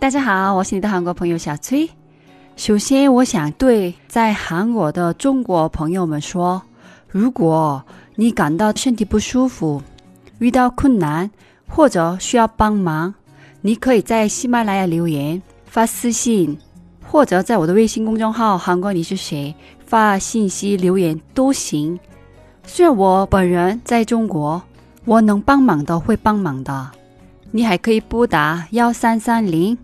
大家好，我是你的韩国朋友小崔。首先，我想对在韩国的中国朋友们说：如果你感到身体不舒服、遇到困难或者需要帮忙，你可以在喜马拉雅留言、发私信，或者在我的微信公众号“韩国你是谁”发信息留言都行。虽然我本人在中国，我能帮忙的会帮忙的。你还可以拨打幺三三零。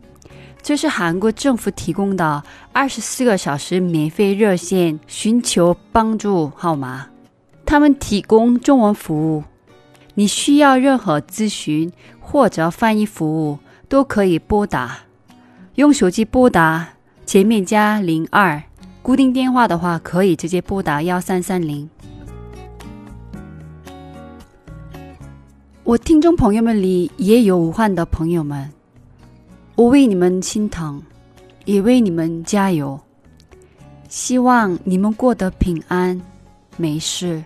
这是韩国政府提供的二十四个小时免费热线寻求帮助号码，他们提供中文服务。你需要任何咨询或者翻译服务都可以拨打。用手机拨打前面加零二，固定电话的话可以直接拨打幺三三零。我听众朋友们里也有武汉的朋友们。我为你们心疼，也为你们加油。希望你们过得平安，没事。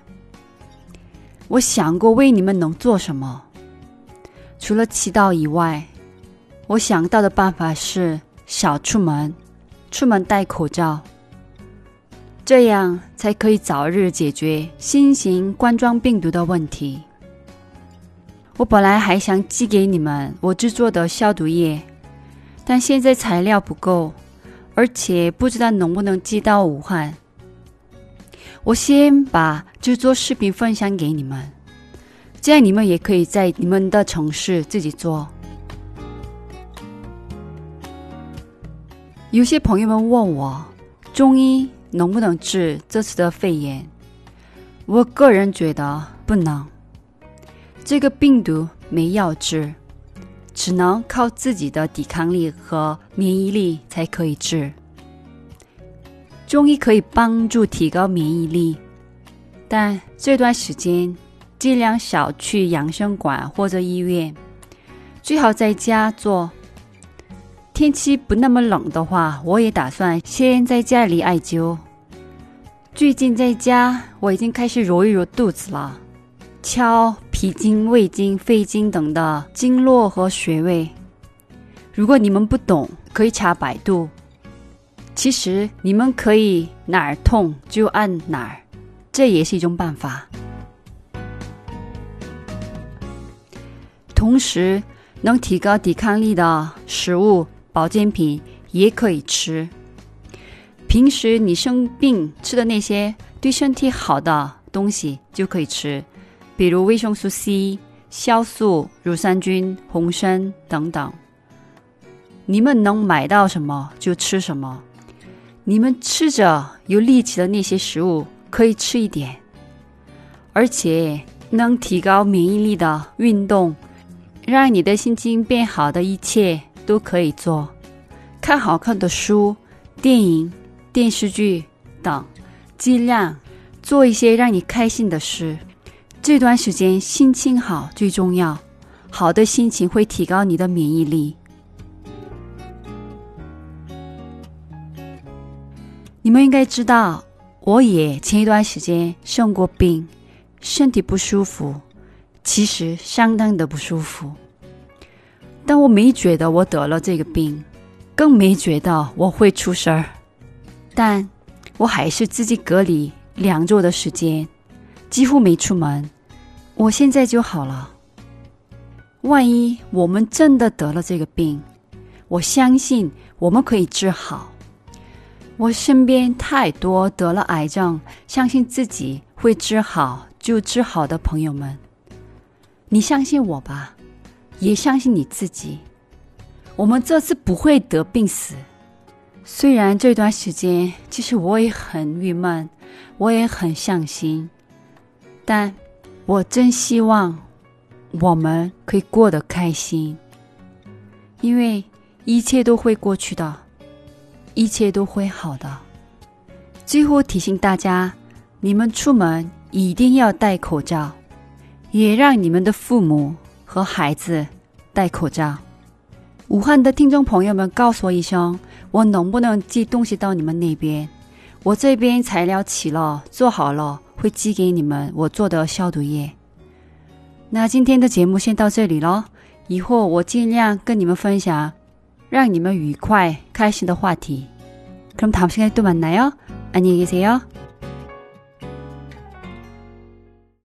我想过为你们能做什么，除了祈祷以外，我想到的办法是少出门，出门戴口罩，这样才可以早日解决新型冠状病毒的问题。我本来还想寄给你们我制作的消毒液。但现在材料不够，而且不知道能不能寄到武汉。我先把制作视频分享给你们，这样你们也可以在你们的城市自己做。有些朋友们问我，中医能不能治这次的肺炎？我个人觉得不能，这个病毒没药治。只能靠自己的抵抗力和免疫力才可以治。中医可以帮助提高免疫力，但这段时间尽量少去养生馆或者医院，最好在家做。天气不那么冷的话，我也打算先在家里艾灸。最近在家，我已经开始揉一揉肚子了。敲脾经、胃经、肺经等的经络和穴位。如果你们不懂，可以查百度。其实你们可以哪儿痛就按哪儿，这也是一种办法。同时，能提高抵抗力的食物、保健品也可以吃。平时你生病吃的那些对身体好的东西就可以吃。比如维生素 C、酵素、乳酸菌、红参等等，你们能买到什么就吃什么。你们吃着有力气的那些食物可以吃一点，而且能提高免疫力的运动，让你的心情变好的一切都可以做。看好看的书、电影、电视剧等，尽量做一些让你开心的事。这段时间心情好最重要，好的心情会提高你的免疫力。你们应该知道，我也前一段时间生过病，身体不舒服，其实相当的不舒服。但我没觉得我得了这个病，更没觉得我会出事儿，但我还是自己隔离两周的时间。几乎没出门，我现在就好了。万一我们真的得了这个病，我相信我们可以治好。我身边太多得了癌症，相信自己会治好就治好的朋友们，你相信我吧，也相信你自己。我们这次不会得病死。虽然这段时间，其实我也很郁闷，我也很伤心。但我真希望我们可以过得开心，因为一切都会过去的，一切都会好的。最后提醒大家，你们出门一定要戴口罩，也让你们的父母和孩子戴口罩。武汉的听众朋友们，告诉我一声，我能不能寄东西到你们那边？我这边材料齐了，做好了。会寄给你们我做的消毒液。那今天的节目先到这里了，以后我尽量跟你们分享 让你们愉快、开心的话题。그럼다음시간에또만나요안녕히계세요